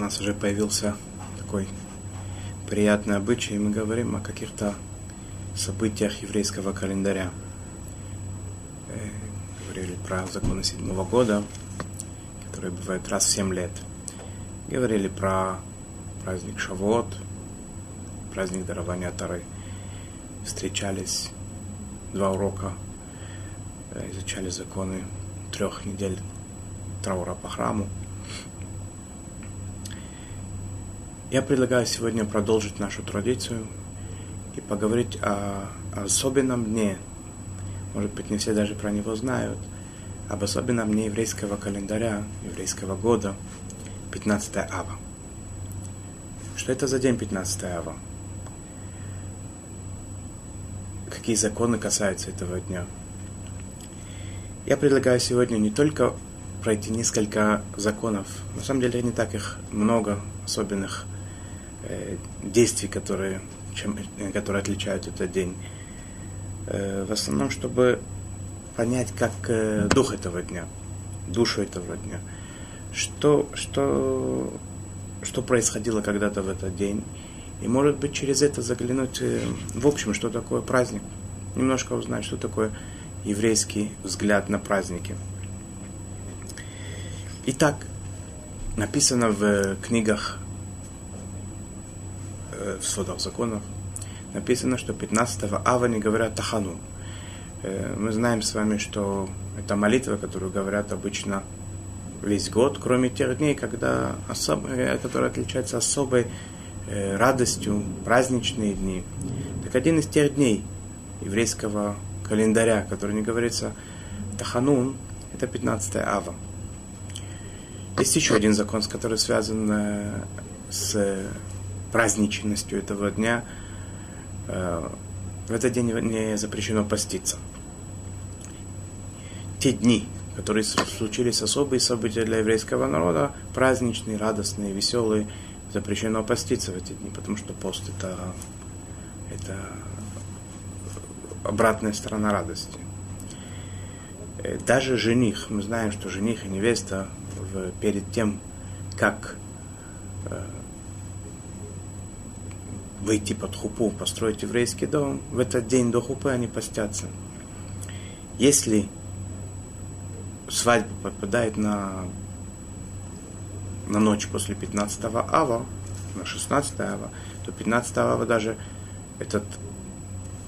у нас уже появился такой приятный обычай, и мы говорим о каких-то событиях еврейского календаря. Э, говорили про законы седьмого года, которые бывают раз в семь лет. Говорили про праздник Шавот, праздник дарования Тары. Встречались два урока, э, изучали законы трех недель траура по храму. Я предлагаю сегодня продолжить нашу традицию и поговорить о, особенном дне. Может быть, не все даже про него знают. Об особенном дне еврейского календаря, еврейского года, 15 ава. Что это за день 15 ава? Какие законы касаются этого дня? Я предлагаю сегодня не только пройти несколько законов, на самом деле не так их много особенных действий, которые, чем, э, которые отличают этот день. Э, в основном, чтобы понять, как дух этого дня, душу этого дня, что, что, что происходило когда-то в этот день. И, может быть, через это заглянуть в общем, что такое праздник. Немножко узнать, что такое еврейский взгляд на праздники. Итак, написано в книгах Э, в сводах законов написано, что 15 ава не говорят Тахану. Э, мы знаем с вами, что это молитва, которую говорят обычно весь год, кроме тех дней, когда особ... Э, которые отличаются особой радостью, праздничные дни. Так один из тех дней еврейского календаря, который не говорится Таханун, это 15 ава. Есть еще один закон, который связан с праздничностью этого дня, э, в этот день не запрещено поститься. Те дни, которые случились особые события для еврейского народа, праздничные, радостные, веселые, запрещено поститься в эти дни, потому что пост это, это обратная сторона радости. Э, даже жених, мы знаем, что жених и невеста в, перед тем, как э, выйти под хупу, построить еврейский дом, в этот день до хупы они постятся. Если свадьба попадает на, на ночь после 15 ава, на 16 ава, то 15 ава даже этот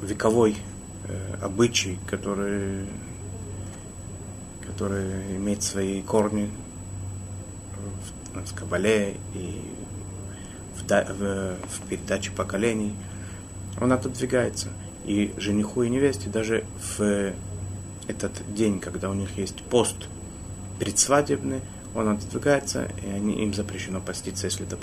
вековой э, обычай, который, который имеет свои корни в, в Кабале и в, передаче поколений, он отодвигается. И жениху и невесте даже в этот день, когда у них есть пост предсвадебный, он отодвигается, и они, им запрещено поститься, если это,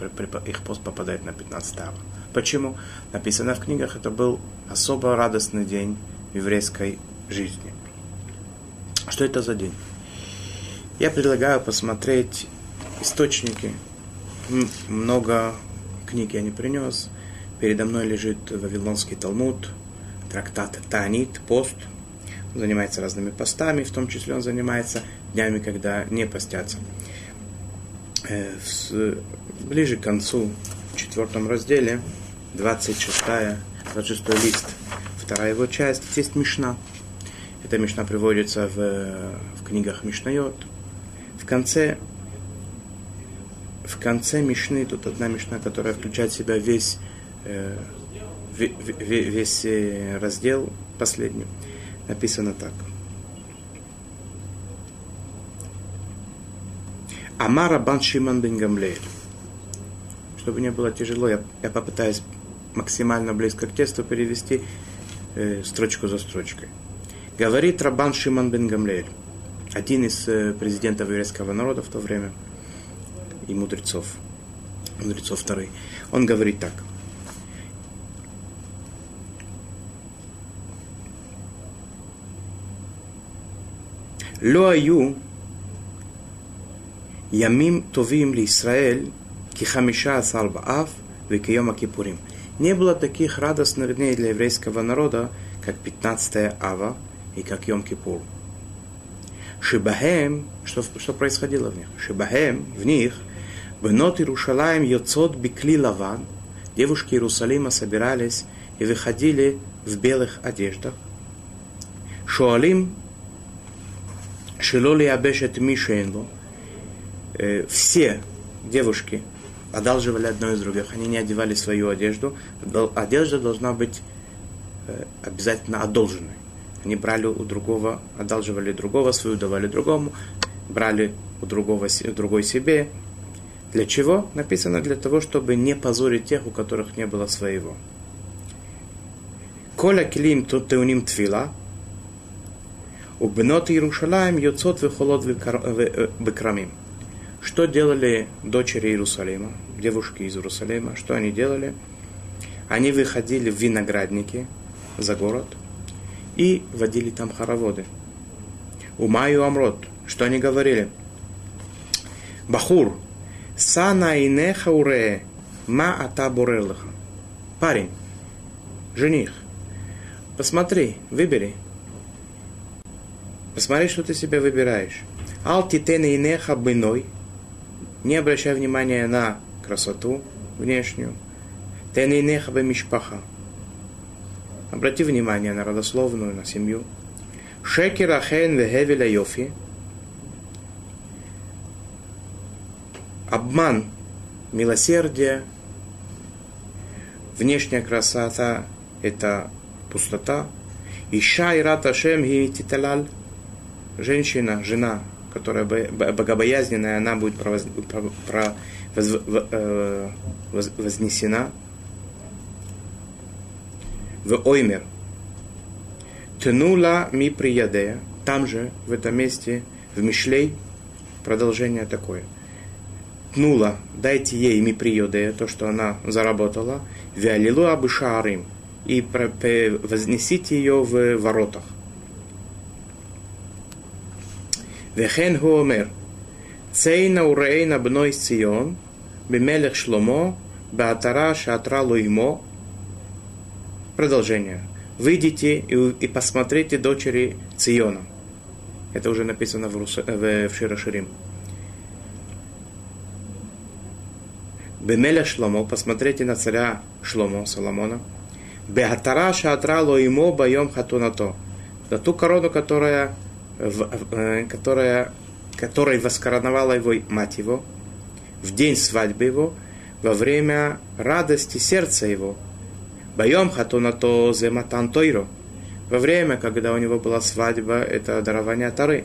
их пост попадает на 15 ава. Почему? Написано в книгах, это был особо радостный день в еврейской жизни. Что это за день? Я предлагаю посмотреть источники. Много книг я не принес. Передо мной лежит Вавилонский Талмуд, трактат Танит, пост. Он занимается разными постами, в том числе он занимается днями, когда не постятся. Э, ближе к концу, в четвертом разделе, 26, 26 лист, вторая его часть, есть Мишна. Эта Мишна приводится в, в книгах Мишнайот. В конце в конце Мишны, тут одна Мишна, которая включает в себя весь, э, весь э, раздел последний, написано так. Амара бан Шиман бен Гамлеэль. Чтобы не было тяжело, я, я попытаюсь максимально близко к тексту перевести э, строчку за строчкой. Говорит Рабан Шиман бен Гамлеэль, один из э, президентов еврейского народа в то время – и мудрецов. Мудрецов второй. Он говорит так. Лоаю ямим товим ли Исраэль кихамиша асар бааф векиома кипурим. Не было таких радостных дней для еврейского народа, как 15 ава и как Йом-Кипур. Шибахем, что, что происходило в них? Шибахем, в них, Бенот Иерушалаем Йоцот Бикли Лаван. Девушки Иерусалима собирались и выходили в белых одеждах. Шуалим Шилоли Абешет Мишенло. Все девушки одалживали одно из других. Они не одевали свою одежду. Одежда должна быть э, обязательно одолженной. Они брали у другого, одалживали другого, свою давали другому, брали у другого, другой себе. Для чего? Написано для того, чтобы не позорить тех, у которых не было своего. Коля килим теуним твила, у бнот Иерушалаем йоцот вихолот векрамим. Что делали дочери Иерусалима, девушки из Иерусалима? Что они делали? Они выходили в виноградники за город и водили там хороводы. Умаю Амрот. Что они говорили? Бахур, сана инеха уре, ма ата бурелаха. Парень, жених, посмотри, выбери. Посмотри, что ты себе выбираешь. Ал титене инеха быной – не обращай внимания на красоту внешнюю. Тенейнеха мишпаха. Обрати внимание на родословную, на семью. Шекера хен вехевеля йофи. Обман, милосердие, внешняя красота – это пустота. Иша и раташем и титалаль. Женщина, жена, которая богобоязненная, она будет провоз, про, воз, э, воз, вознесена в Оймер. Тнула ми приядея. Там же, в этом месте, в Мишлей, продолжение такое тнула, дайте ей миприоде, то, что она заработала, вялилу абышарим, и вознесите ее в воротах. Вехен хуомер, цейна урейна бной сион, бемелех шломо, беатара шатра луимо. Продолжение. Выйдите и, посмотрите дочери Циона. Это уже написано в, Рус... в Широширим. Ширим. Бемеля Шломо, посмотрите на царя Шломо, Соломона. Беатара шатра имо боем хатунато. На ту корону, которая Э, которая, которой воскороновала его мать его, в день свадьбы его, во время радости сердца его. Боем хатунато зематан тойро. Во время, когда у него была свадьба, это дарование Тары.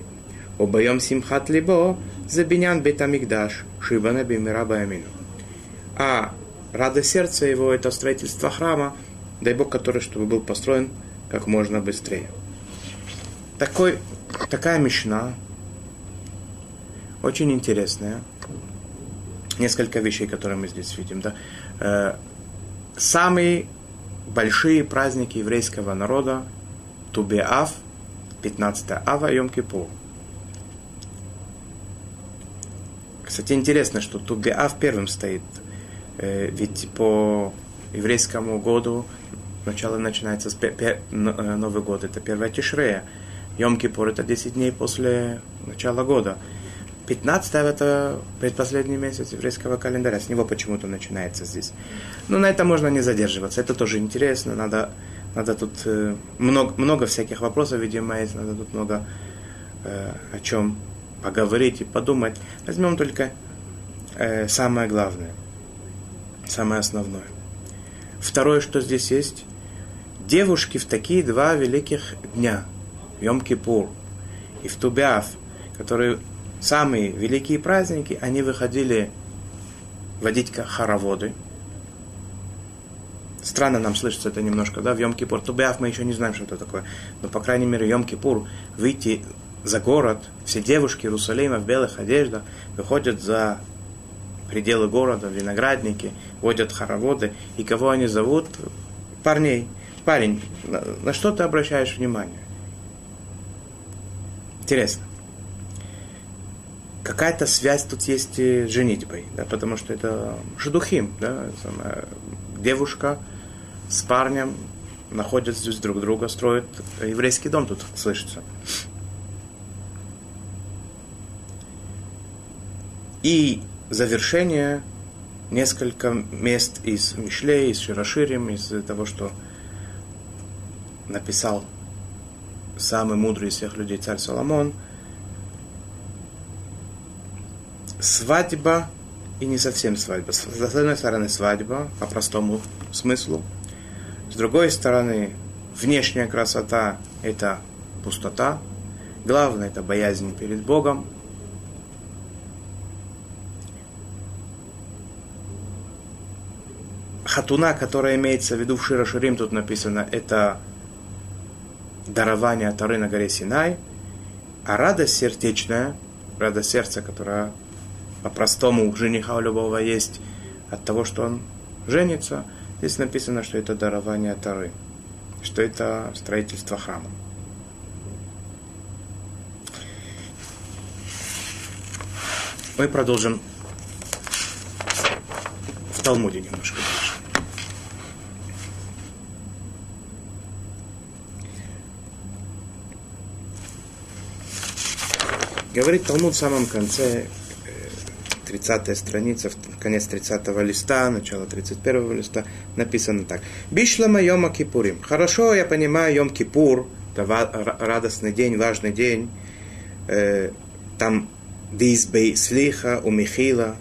Обоем симхат либо забинян бетамигдаш, шибана бимира бамину. А радость сердца его – это строительство храма, дай Бог, который, чтобы был построен как можно быстрее. Такой такая мешна, очень интересная. Несколько вещей, которые мы здесь видим. Да? Э, самые большие праздники еврейского народа Тубеав, 15 Ава, Йом Кипур. Кстати, интересно, что Тубеав первым стоит. Ведь по еврейскому году начало начинается с Новый год, это первая Тишрея. Йом-Кипур это 10 дней после начала года. 15 это предпоследний месяц еврейского календаря. С него почему-то начинается здесь. Но на этом можно не задерживаться. Это тоже интересно. Надо, надо тут много, много всяких вопросов, видимо, есть. Надо тут много о чем поговорить и подумать. Возьмем только э, самое главное, самое основное. Второе, что здесь есть. Девушки в такие два великих дня – Йом-Кипур и в Тубяв, которые самые великие праздники, они выходили водить хороводы. Странно нам слышится это немножко, да, в Йом-Кипур. Тубяв мы еще не знаем, что это такое. Но, по крайней мере, Йом-Кипур выйти за город, все девушки Иерусалима в белых одеждах выходят за пределы города, виноградники, водят хороводы. И кого они зовут? Парней. Парень, на, на что ты обращаешь внимание? Интересно. Какая-то связь тут есть с женитьбой, да, потому что это шедухим, да, девушка с парнем находят здесь друг друга, строят еврейский дом тут слышится. И завершение несколько мест из Мишлей, из Широширим, из того, что написал самый мудрый из всех людей царь Соломон. Свадьба и не совсем свадьба. С одной стороны свадьба, по простому смыслу. С другой стороны, внешняя красота – это пустота. Главное – это боязнь перед Богом. Хатуна, которая имеется в виду в Широширим, тут написано, это дарование Тары на горе Синай, а радость сердечная, радость сердца, которая по-простому у жениха у любого есть от того, что он женится, здесь написано, что это дарование Тары, что это строительство храма. Мы продолжим в Талмуде немножко дальше. Говорит Талмуд в самом конце, 30 э, страница, конец 30 листа, начало 31 листа, написано так. Бишлама Йома Кипурим. Хорошо, я понимаю, Йом Кипур, это радостный день, важный день. Э, там Дизбей Слиха, у Михила,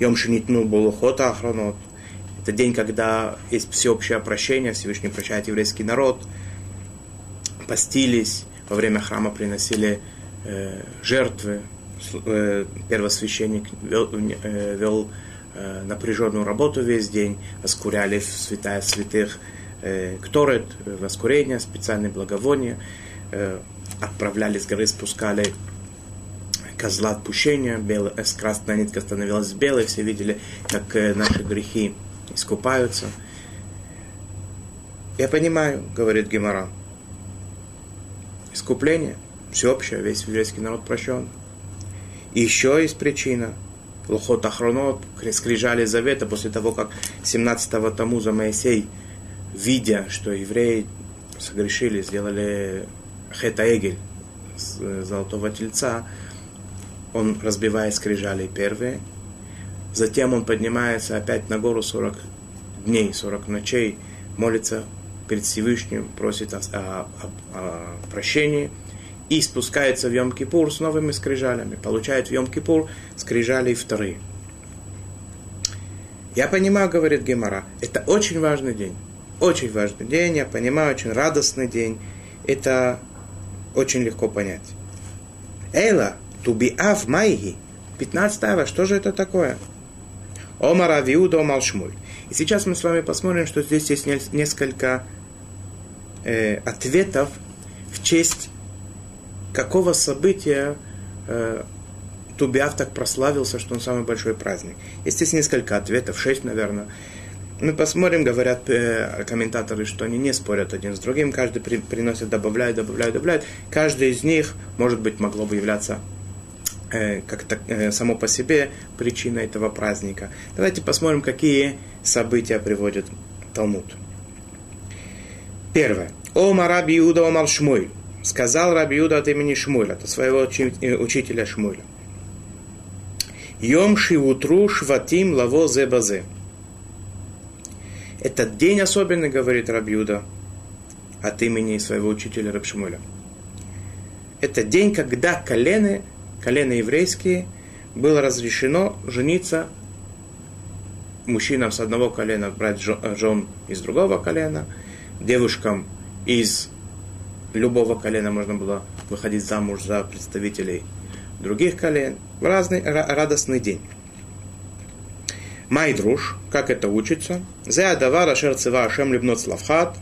Йом Шинитну Булухота Ахронот. Это день, когда есть всеобщее прощение, Всевышний прощает еврейский народ. Постились, во время храма приносили Э, жертвы. Э, первосвященник вел, э, вел напряженную работу весь день, воскуряли святая святых кторет, воскурение, специальные благовония, отправляли с горы, спускали козла отпущения, белая, красная нитка становилась белой, все видели, как наши грехи искупаются. Я понимаю, говорит Гемора, искупление – всеобщее, весь еврейский народ прощен. И еще есть причина. Лохот Ахронот, скрижали завета, после того, как 17-го Тамуза Моисей, видя, что евреи согрешили, сделали хета-эгель, э, золотого тельца, он разбивает скрижали первые, затем он поднимается опять на гору 40 дней, 40 ночей, молится перед Всевышним, просит о, о, о, о прощении – и спускается в Йом-Кипур с новыми скрижалями, получает в Йом-Кипур скрижали вторые. Я понимаю, говорит Гемора, это очень важный день. Очень важный день, я понимаю, очень радостный день. Это очень легко понять. Эйла, тубиав майги, 15 ава, что же это такое? Омар Авиуда Омал Шмуль. И сейчас мы с вами посмотрим, что здесь есть несколько э, ответов в честь какого события э, Тубиав так прославился, что он самый большой праздник. Есть несколько ответов, шесть, наверное. Мы посмотрим, говорят э, комментаторы, что они не спорят один с другим, каждый при, приносит, добавляет, добавляет, добавляет. Каждый из них, может быть, могло бы являться э, как-то э, само по себе причиной этого праздника. Давайте посмотрим, какие события приводит Талмуд. Первое. О Мараби Иуда Омар Шмуй сказал Раби Юда от имени Шмуля, от своего э, учителя Шмуля. Йом шивутру шватим лаво зебазе. Этот день особенный, говорит Раби Юда, от имени своего учителя Рабшмуля. Это день, когда колены, колены еврейские, было разрешено жениться мужчинам с одного колена брать жен из другого колена, девушкам из любого колена можно было выходить замуж за представителей других колен. В разный радостный день. Майдруш, как это учится? Зе адавар ашер цива ашем либнот славхат.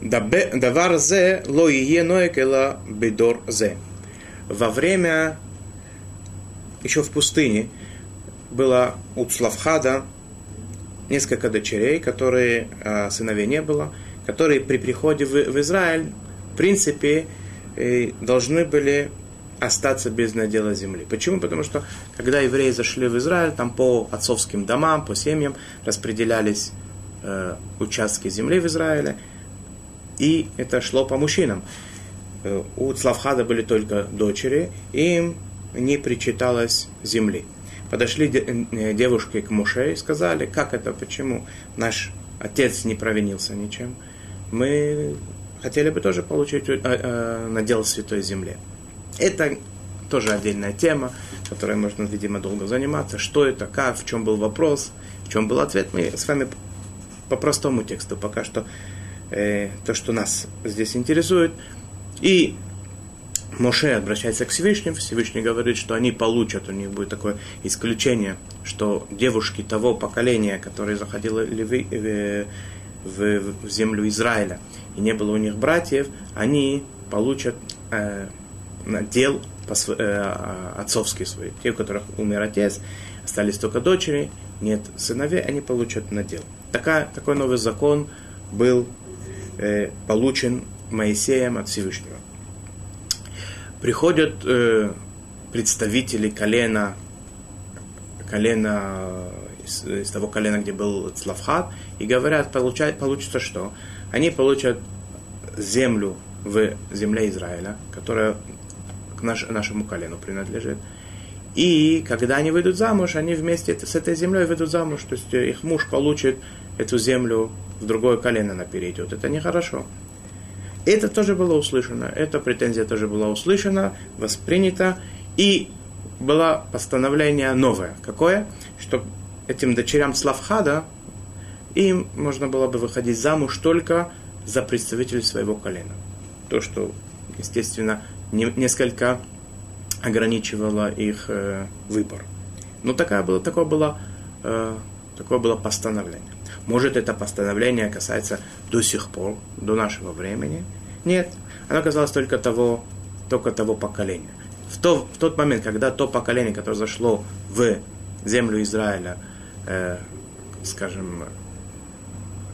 Давар зе ло ие ноек эла бедор зе. Во время, еще в пустыне, было у Славхада несколько дочерей, которые а, сыновей не было, которые при приходе в, в Израиль, в принципе, э, должны были остаться без надела земли. Почему? Потому что, когда евреи зашли в Израиль, там по отцовским домам, по семьям распределялись э, участки земли в Израиле, и это шло по мужчинам. Э, у Цлавхада были только дочери, им не причиталось земли. Подошли э, девушки к Муше и сказали, как это, почему наш отец не провинился ничем. Мы хотели бы тоже получить э, э, надел Святой Земле. Это тоже отдельная тема, которой можно, видимо, долго заниматься. Что это, как, в чем был вопрос, в чем был ответ. Мы с вами по простому тексту пока что э, то, что нас здесь интересует. И Моше обращается к Всевышнему, Всевышний говорит, что они получат, у них будет такое исключение, что девушки того поколения, которые заходили в, в, в землю Израиля, и не было у них братьев, они получат э, надел э, отцовский свой. Те, у которых умер отец, остались только дочери, нет сыновей, они получат надел. Такая, такой новый закон был э, получен Моисеем от Всевышнего. Приходят э, представители колена, колена из, из того колена, где был Цлавхат, и говорят, получать, получится что? Они получат землю в земле Израиля, которая к наш, нашему колену принадлежит. И когда они выйдут замуж, они вместе с этой землей выйдут замуж. То есть их муж получит эту землю в другое колено она перейдет. Это нехорошо. Это тоже было услышано, эта претензия тоже была услышана, воспринята, и было постановление новое. Какое? Что этим дочерям Славхада им можно было бы выходить замуж только за представителей своего колена. То, что, естественно, не, несколько ограничивало их э, выбор. Но такая было, такое, было, э, такое было постановление. Может, это постановление касается до сих пор, до нашего времени? Нет, оно касалось только того, только того поколения. В, то, в тот момент, когда то поколение, которое зашло в землю Израиля, э, скажем,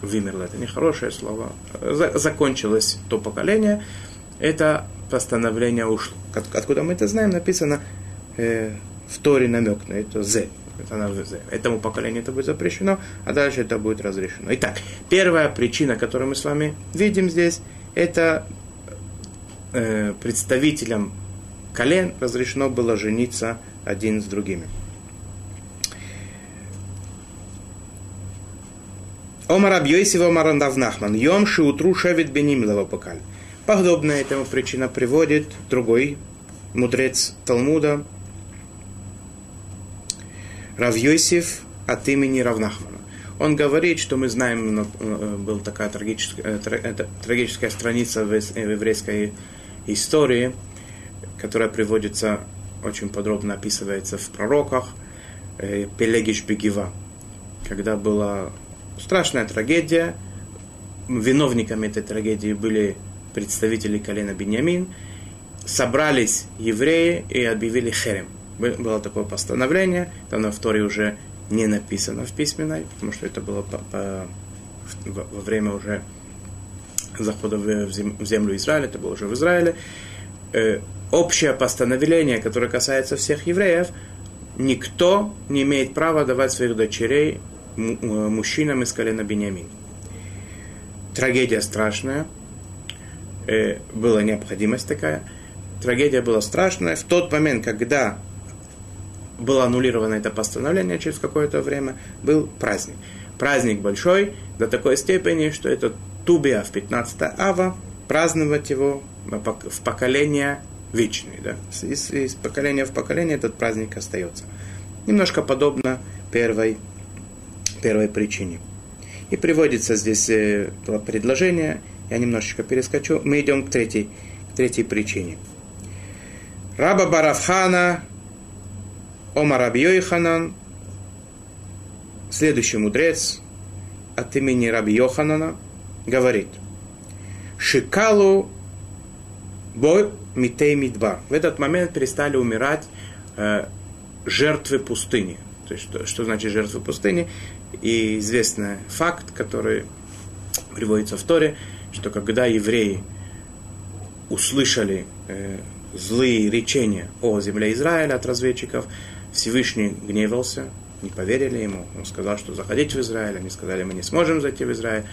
вымерло, это нехорошее слово, за, закончилось то поколение, это постановление ушло. Откуда мы это знаем, написано э, в Торе намек на это «зе». Этому поколению это будет запрещено, а дальше это будет разрешено. Итак, первая причина, которую мы с вами видим здесь, это э, представителям колен разрешено было жениться один с другими. Омар Абьёйсив Омар Нахман. Йом Шиутру Шевит Беним Лавапакаль. Подобно этому причина приводит другой мудрец Талмуда, Равьёсиф от имени Равнахмана. Он говорит, что мы знаем, э, была такая трагическая, э, трагическая страница в еврейской истории, которая приводится, очень подробно описывается в пророках, э, Пелегиш Бегива, когда была страшная трагедия, виновниками этой трагедии были представители колена Беньямин, собрались евреи и объявили херем было такое постановление, там на вторе уже не написано в письменной, потому что это было по, по, во время уже захода в землю Израиля, это было уже в Израиле. Э, общее постановление, которое касается всех евреев, никто не имеет права давать своих дочерей мужчинам из колена Бениамин. Трагедия страшная, э, была необходимость такая. Трагедия была страшная. В тот момент, когда было аннулировано это постановление через какое-то время, был праздник. Праздник большой до такой степени, что это Тубия в 15 ава, праздновать его в поколение вечное. Да? Из, из поколения в поколение этот праздник остается. Немножко подобно первой, первой причине. И приводится здесь э, предложение, я немножечко перескочу. Мы идем к третьей, к третьей причине. Раба Барафхана Омар Раби Ханан, следующий мудрец от имени Раби Йоханана, говорит, Шикалу бой митей мидбар. В этот момент перестали умирать э, жертвы пустыни. То есть, что, что значит жертвы пустыни? И известный факт, который приводится в Торе, что когда евреи услышали э, злые речения о земле Израиля от разведчиков, Всевышний гневался, не поверили ему. Он сказал, что заходите в Израиль. Они сказали, мы не сможем зайти в Израиль.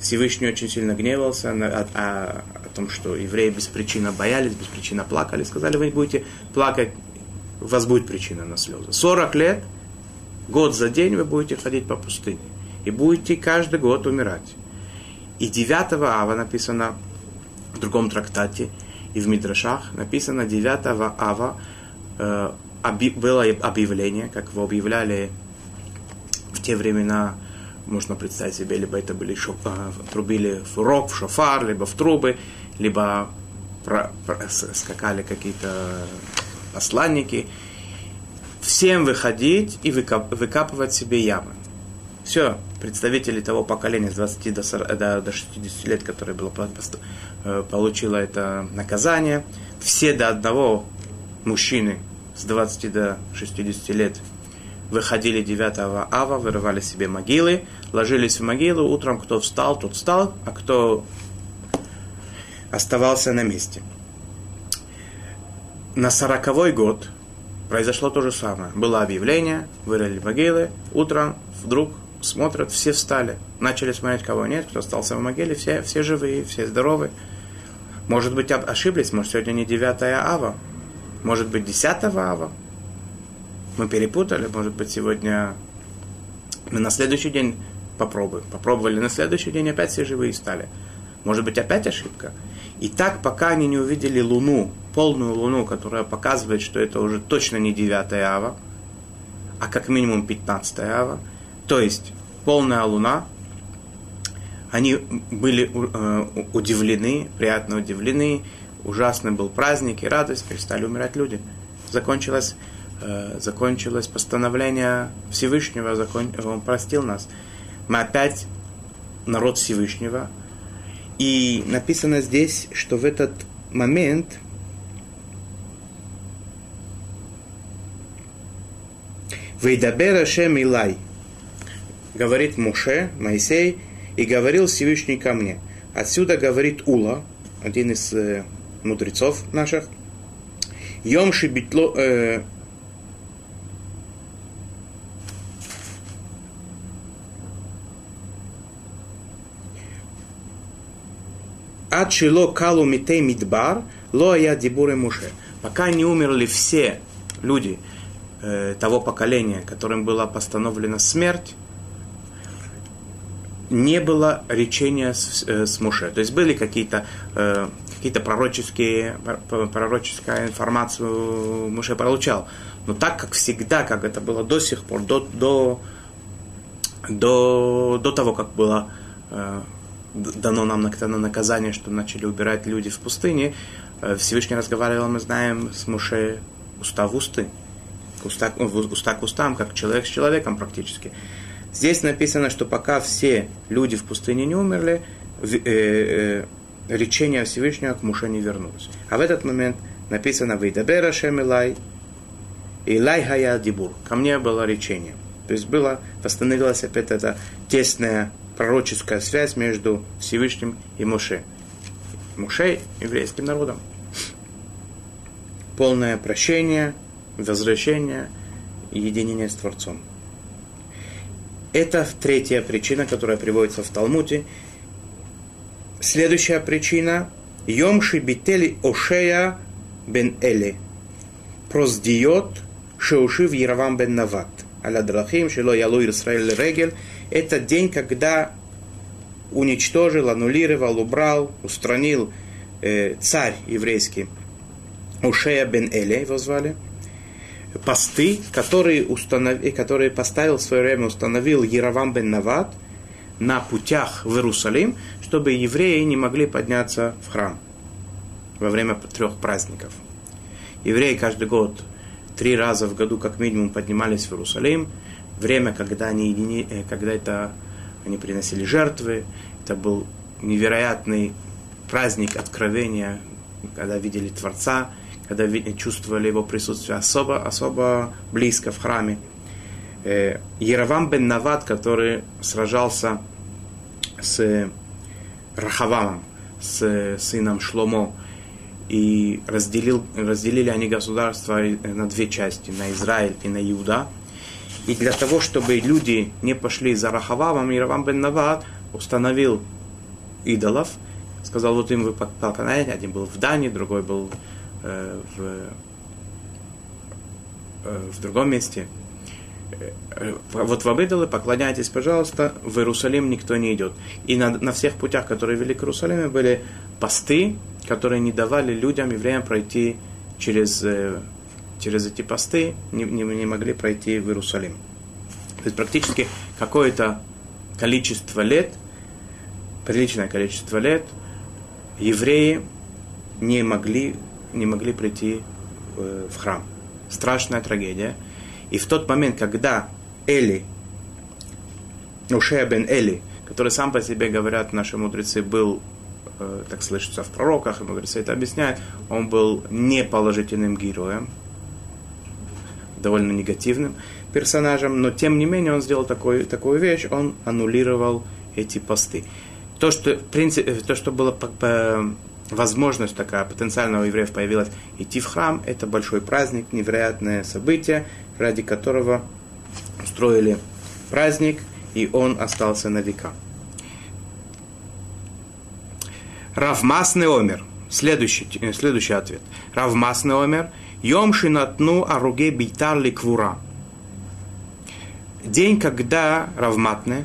Всевышний очень сильно гневался на, о, о, о том, что евреи без причины боялись, без причины плакали. Сказали, вы будете плакать у вас будет причина на слезы. 40 лет, год за день вы будете ходить по пустыне. И будете каждый год умирать. И 9 ава написано в другом трактате, и в Мидрашах написано 9 ава э, было объявление, как его объявляли в те времена, можно представить себе, либо это были шоф, э, трубили в рог, в шофар, либо в трубы, либо про, про, скакали какие-то посланники. Всем выходить и выкап, выкапывать себе ямы. Все, представители того поколения с 20 до, 40, до, до 60 лет, которое было, э, получило это наказание, все до одного мужчины с 20 до 60 лет выходили 9 ава, вырывали себе могилы, ложились в могилу, утром кто встал, тот встал, а кто оставался на месте. На сороковой год произошло то же самое. Было объявление, вырыли могилы, утром вдруг смотрят, все встали. Начали смотреть, кого нет, кто остался в могиле, все, все живые, все здоровые. Может быть, ошиблись, может, сегодня не 9 ава, может быть, 10 ава. Мы перепутали, может быть, сегодня мы на следующий день попробуем. Попробовали на следующий день, опять все живые стали. Может быть, опять ошибка. И так, пока они не увидели Луну, полную Луну, которая показывает, что это уже точно не 9 ава, а как минимум 15 ава, то есть полная Луна, они были э, удивлены, приятно удивлены, ужасный был праздник и радость, перестали умирать люди. Закончилось, э, закончилось постановление Всевышнего, закон, он простил нас. Мы опять народ Всевышнего. И написано здесь, что в этот момент Вейдабер Ашем Илай, говорит Муше, Моисей, и говорил Всевышний ко мне. Отсюда говорит Ула, один из э, мудрецов наших. Йом шибитло... Э, Ад шило калу митей мидбар, ло я дибуре муше. Пока не умерли все люди э, того поколения, которым была постановлена смерть, не было речения с, э, с Муше. То есть были какие-то э, какие-то пророческие, пророческая информацию Муше получал. Но так, как всегда, как это было до сих пор, до, до, до, до того, как было э, дано нам на наказание, что начали убирать люди в пустыне, э, Всевышний разговаривал, мы знаем, с Муше уста в усты, уста, уста к устам, как человек с человеком практически. Здесь написано, что пока все люди в пустыне не умерли, э, э, речение Всевышнего к Муше не вернулось. А в этот момент написано «Вейдабер Ашем Илай, Илай Хая Дибур». Ко мне было речение. То есть было, восстановилась опять эта тесная пророческая связь между Всевышним и Муше. Муше – еврейским народом. Полное прощение, возвращение единение с Творцом. Это третья причина, которая приводится в Талмуде. Следующая причина – Йомши бители Ошея бен Эли. Проздиот шеушив Яровам бен Нават. Аля драхим шело ялу Исраэль регель. Это день, когда уничтожил, аннулировал, убрал, устранил э, царь еврейский Ушея бен Эли, его звали – посты, которые, установ... которые поставил в свое время, установил Яровам бен Нават на путях в Иерусалим, чтобы евреи не могли подняться в храм во время трех праздников. Евреи каждый год, три раза в году как минимум поднимались в Иерусалим. Время, когда они, э, когда это, они приносили жертвы, это был невероятный праздник откровения, когда видели Творца, когда чувствовали его присутствие особо, особо близко в храме. Э, Яровам бен Нават, который сражался с Рахавамом, с сыном Шломо, и разделил, разделили они государство на две части, на Израиль и на Иуда. И для того, чтобы люди не пошли за Рахавамом, Яровам бен Нават установил идолов, сказал, вот им вы поклоняете, один был в Дании, другой был Э, в э, в другом месте, э, вот в Абидалы поклоняйтесь, пожалуйста, в Иерусалим никто не идет. И на, на всех путях, которые вели к Иерусалиму, были посты, которые не давали людям, евреям пройти через, э, через эти посты, не, не, не могли пройти в Иерусалим. То есть практически какое-то количество лет, приличное количество лет, евреи не могли, не могли прийти в храм. Страшная трагедия. И в тот момент, когда Эли, Ушея бен Эли, который сам по себе, говорят наши мудрецы, был, э, так слышится в пророках, и мудрецы это объясняют, он был неположительным героем, довольно негативным персонажем, но тем не менее он сделал такой, такую вещь, он аннулировал эти посты. То, что, в принципе, то, что было по, по, возможность такая потенциального евреев появилась идти в храм, это большой праздник, невероятное событие, ради которого устроили праздник, и он остался на века. Равмасный омер. Следующий, следующий ответ. Равмасный омер. Йом шинатну аруге бейтар ликвура. День, когда Равматне,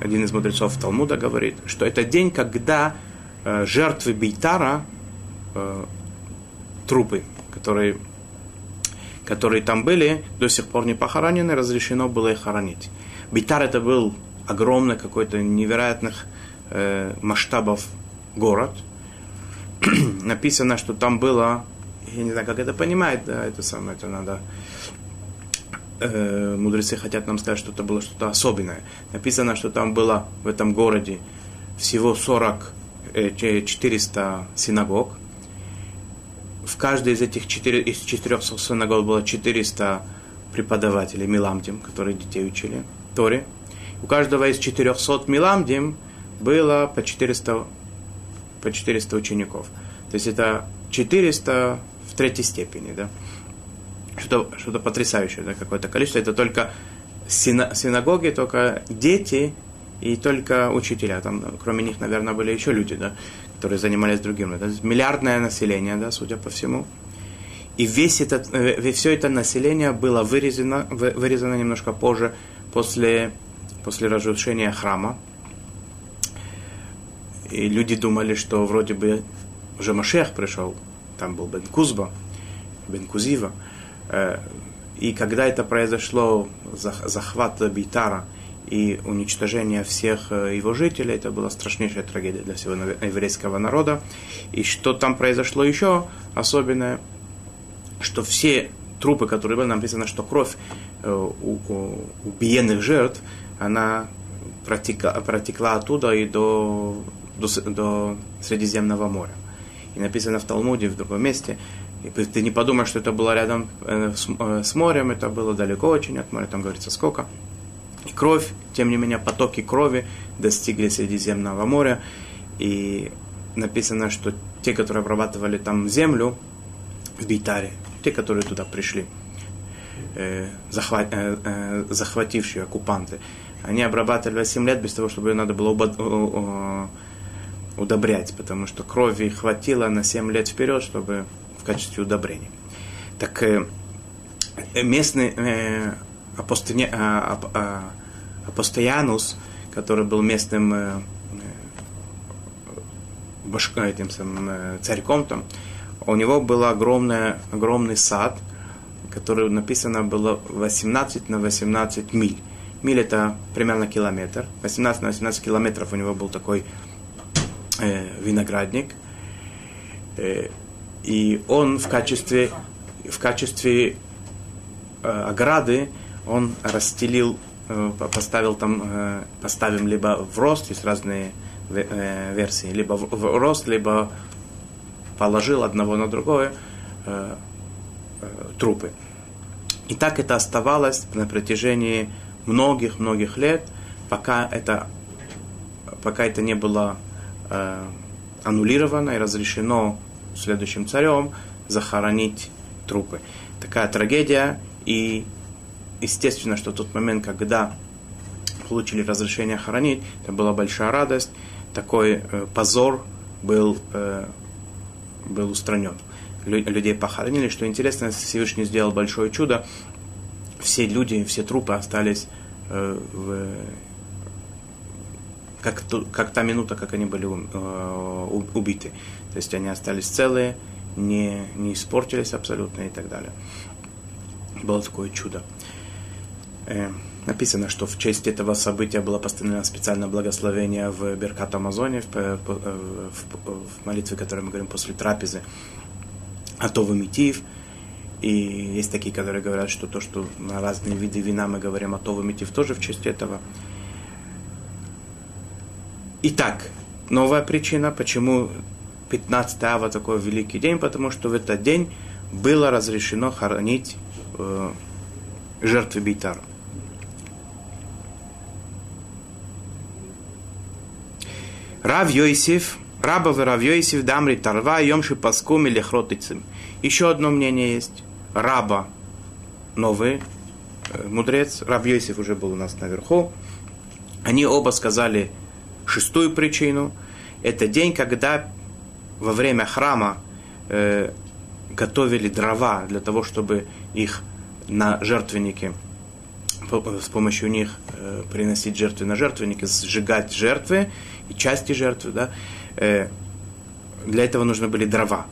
один из мудрецов Талмуда говорит, что это день, когда Э, жертвы Бейтара, э, трупы, которые, которые там были, до сих пор не похоронены, разрешено было их хоронить. Бейтар это был огромный какой-то невероятных э, масштабов город. Написано, что там было, я не знаю, как это понимать, да, это самое, это надо э, мудрецы хотят нам сказать, что это было что-то особенное. Написано, что там было в этом городе всего 40 400 синагог. В каждой из этих 4, из 400 синагог было 400 преподавателей Миламдим, которые детей учили Торе. У каждого из 400 Миламдим было по 400, по 400 учеников. То есть это 400 в третьей степени, да. Что-то, что потрясающее, да, какое-то количество. Это только синагоги, только дети и только учителя. Там, кроме них, наверное, были еще люди, да, которые занимались другим. Это миллиардное население, да, судя по всему. И весь этот, э, все это население было вырезано, вырезано немножко позже, после, после разрушения храма. И люди думали, что вроде бы уже Машех пришел, там был Бен Кузба, Бен Кузива. Э, и когда это произошло, захват Битара – и уничтожение всех э, его жителей. Это была страшнейшая трагедия для всего еврейского народа. И что там произошло еще особенное, что все трупы, которые были, написано, что кровь э, у убиенных жертв, она протекла, протекла оттуда и до, до, до Средиземного моря. И написано в Талмуде, в другом месте, и ты не подумаешь, что это было рядом э, с, с морем, это было далеко очень от моря, там говорится сколько – и кровь, тем не менее, потоки крови достигли Средиземного моря. И написано, что те, которые обрабатывали там землю в Бейтаре, те, которые туда пришли, э, захват, э, э, захватившие оккупанты, они обрабатывали 7 лет без того, чтобы ее надо было удобрять, потому что крови хватило на 7 лет вперед, чтобы в качестве удобрения. Так э, местный э, апостони, а, а, Апостоянус, который был местным э, башка, этим самым э, царьком там, у него был огромный, огромный сад, который написано было 18 на 18 миль. Миль это примерно километр. 18 на 18 километров у него был такой э, виноградник. Э, и он в качестве, в качестве э, ограды он расстелил, э, поставил там, э, поставим либо в рост, есть разные э, версии, либо в рост, либо положил одного на другое трупы. И так это оставалось на протяжении многих-многих лет, пока это, пока это не было э, аннулировано и разрешено следующим царем захоронить трупы. Такая трагедия, и естественно, что тот момент, когда получили разрешение хоронить, это была большая радость, такой э, позор был, э, был устранен. людей похоронили. Что интересно, Всевышний сделал большое чудо. Все люди, все трупы остались э, в, как, как та минута, как они были э, убиты. То есть они остались целые, не, не испортились абсолютно и так далее. Было такое чудо. Э, написано, что в честь этого события было постановлено специальное благословение в Беркат Амазоне, в, э, в, в молитве, которую мы говорим после трапезы, Атова Митив. И есть такие, которые говорят, что то, что на разные виды вина мы говорим Атова Митив, тоже в честь этого. Итак, новая причина, почему 15 ава такой великий день, потому что в этот день было разрешено хоронить э, жертвы Бейтара. Рав Йосиф, Раба Рав Йосиф, Дамри Тарва, Йомши Паскум или Хротицим. Еще одно мнение есть. Раба, новый э, мудрец, Рав Йосиф уже был у нас наверху. Они оба сказали шестую причину. Это день, когда во время храма э, готовили дрова для того, чтобы их на жертвеннике, с помощью них э, приносить жертвы на жертвенники, сжигать жертвы и части жертвы, да, э, для этого нужны были дрова.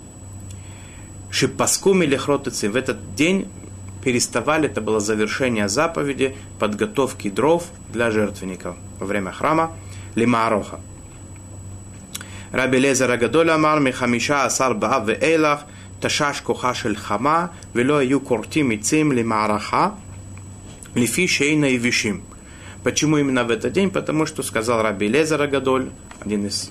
Шипаскум или хротыцы в этот день переставали, это было завершение заповеди подготовки дров для жертвенников во время храма Лимароха. Раби Лезер Агадоль Амар Михамиша Асар Баав Веэлах Ташаш Коха Шель Хама Вело Ю Кортим Ицим Лимараха Лифи Шейна и Вишим. Почему именно в этот день? Потому что сказал Раби Лезер Агадоль, один из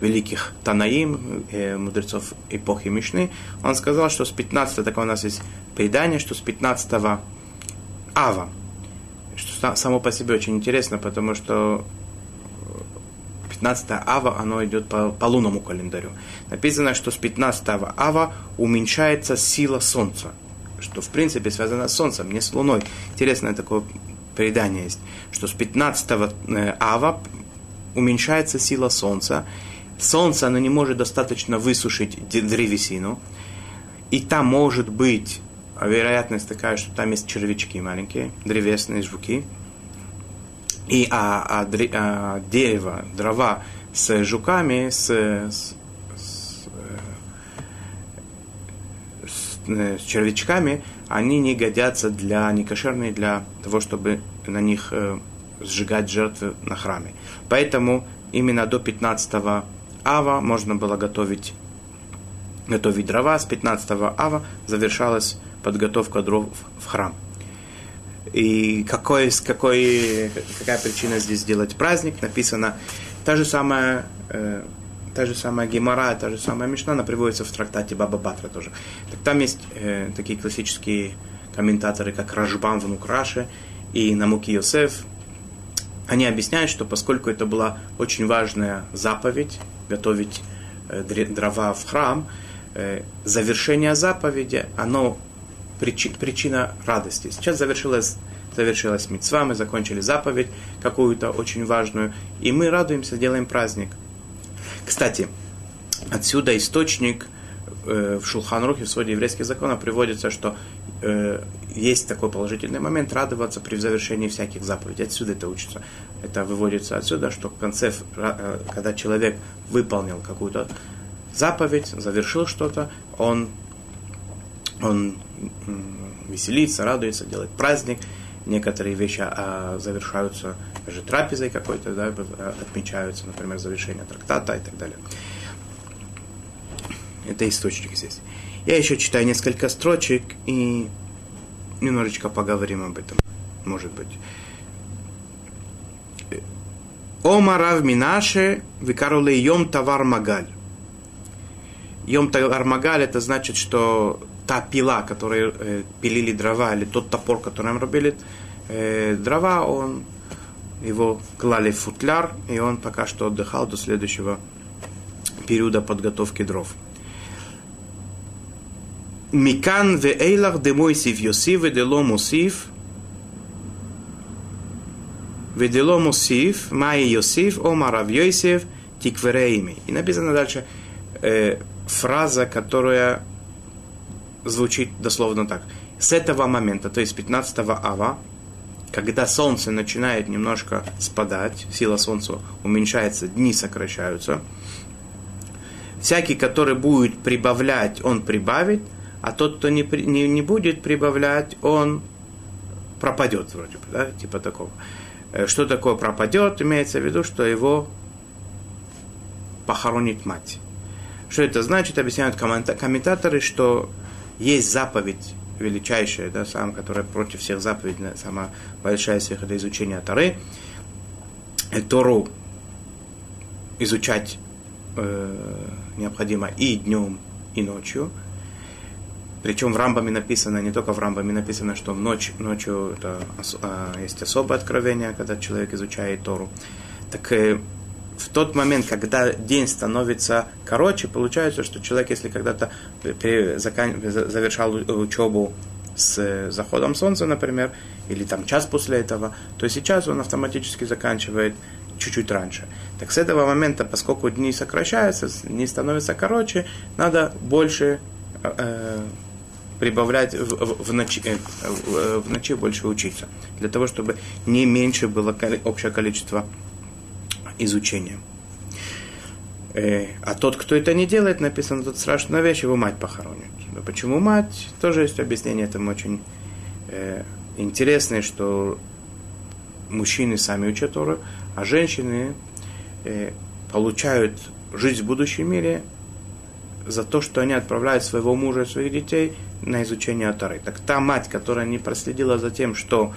великих Танаим, э, мудрецов эпохи Мишны, он сказал, что с 15 такое у нас есть предание, что с 15 Ава, что само по себе очень интересно, потому что 15 ава, оно идет по, по лунному календарю. Написано, что с 15 ава уменьшается сила Солнца, что в принципе связано с Солнцем, не с Луной. Интересное такое предание есть, что с 15 э, ава уменьшается сила Солнца. Солнце, оно не может достаточно высушить древесину, и там может быть вероятность такая, что там есть червячки маленькие, древесные жуки – и а, а, а дерево, дрова с жуками, с, с, с, э, с червячками, они не годятся для, не кошерные для того, чтобы на них э, сжигать жертвы на храме. Поэтому именно до 15 ава можно было готовить, готовить дрова, с 15 ава завершалась подготовка дров в храм. И какой, какой, какая причина здесь сделать праздник? Написано та же самая, э, та же самая Гемора, та же самая Мишна, она приводится в трактате Баба Батра тоже. Так там есть э, такие классические комментаторы, как Рашбам внук Раши и Намуки Йосеф. Они объясняют, что поскольку это была очень важная заповедь, готовить э, дрова в храм, э, завершение заповеди, оно причина радости. Сейчас завершилась, завершилась мецва, мы закончили заповедь какую-то очень важную, и мы радуемся, делаем праздник. Кстати, отсюда источник э, в Шулханрухе, в своде еврейских законов приводится, что э, есть такой положительный момент радоваться при завершении всяких заповедей. Отсюда это учится. Это выводится отсюда, что в конце, э, когда человек выполнил какую-то заповедь, завершил что-то, он, он веселиться, радуется, делать праздник. Некоторые вещи а, завершаются даже трапезой какой-то, да, отмечаются, например, завершение трактата и так далее. Это источник здесь. Я еще читаю несколько строчек и немножечко поговорим об этом, может быть. Омарав Минаше Викаруле Йом Тавар Магаль. Йом Тавар Магаль это значит, что та пила, которой э, пилили дрова, или тот топор, которым рубили э, дрова, он его клали в футляр, и он пока что отдыхал до следующего периода подготовки дров. Микан ве эйлах де мойсив Йосиф, дело мусив, Ведело Мусив, Майи Йосиф, Омарав Йосиф, Тиквереими. И написано дальше, э, фраза, которая звучит дословно так. С этого момента, то есть 15 ава, когда солнце начинает немножко спадать, сила солнца уменьшается, дни сокращаются, всякий, который будет прибавлять, он прибавит, а тот, кто не, не, не будет прибавлять, он пропадет вроде бы, да, типа такого. Э, что такое пропадет? Имеется в виду, что его похоронит мать. Что это значит? Объясняют комментаторы, что есть заповедь величайшая, да, самая, которая против всех заповедей, самая большая из всех, это изучение Тары. Э, Тору изучать э, необходимо и днем, и ночью. Причем в Рамбаме написано, не только в Рамбаме написано, что ночь, ночью это, а, есть особое откровение, когда человек изучает Тору. Так э, в тот момент, когда день становится короче, получается, что человек, если когда-то завершал учебу с заходом солнца, например, или там час после этого, то сейчас он автоматически заканчивает чуть-чуть раньше. Так с этого момента, поскольку дни сокращаются, дни становятся короче, надо больше э, прибавлять в, в, в, ночи, э, в, в ночи больше учиться, для того, чтобы не меньше было общее количество изучения. Э, а тот, кто это не делает, написано тут страшная вещь, его мать похоронит. Но почему мать? Тоже есть объяснение этому очень э, интересное, что мужчины сами учат Тору, а женщины э, получают жизнь в будущем мире за то, что они отправляют своего мужа и своих детей на изучение Торы. Так та мать, которая не проследила за тем, что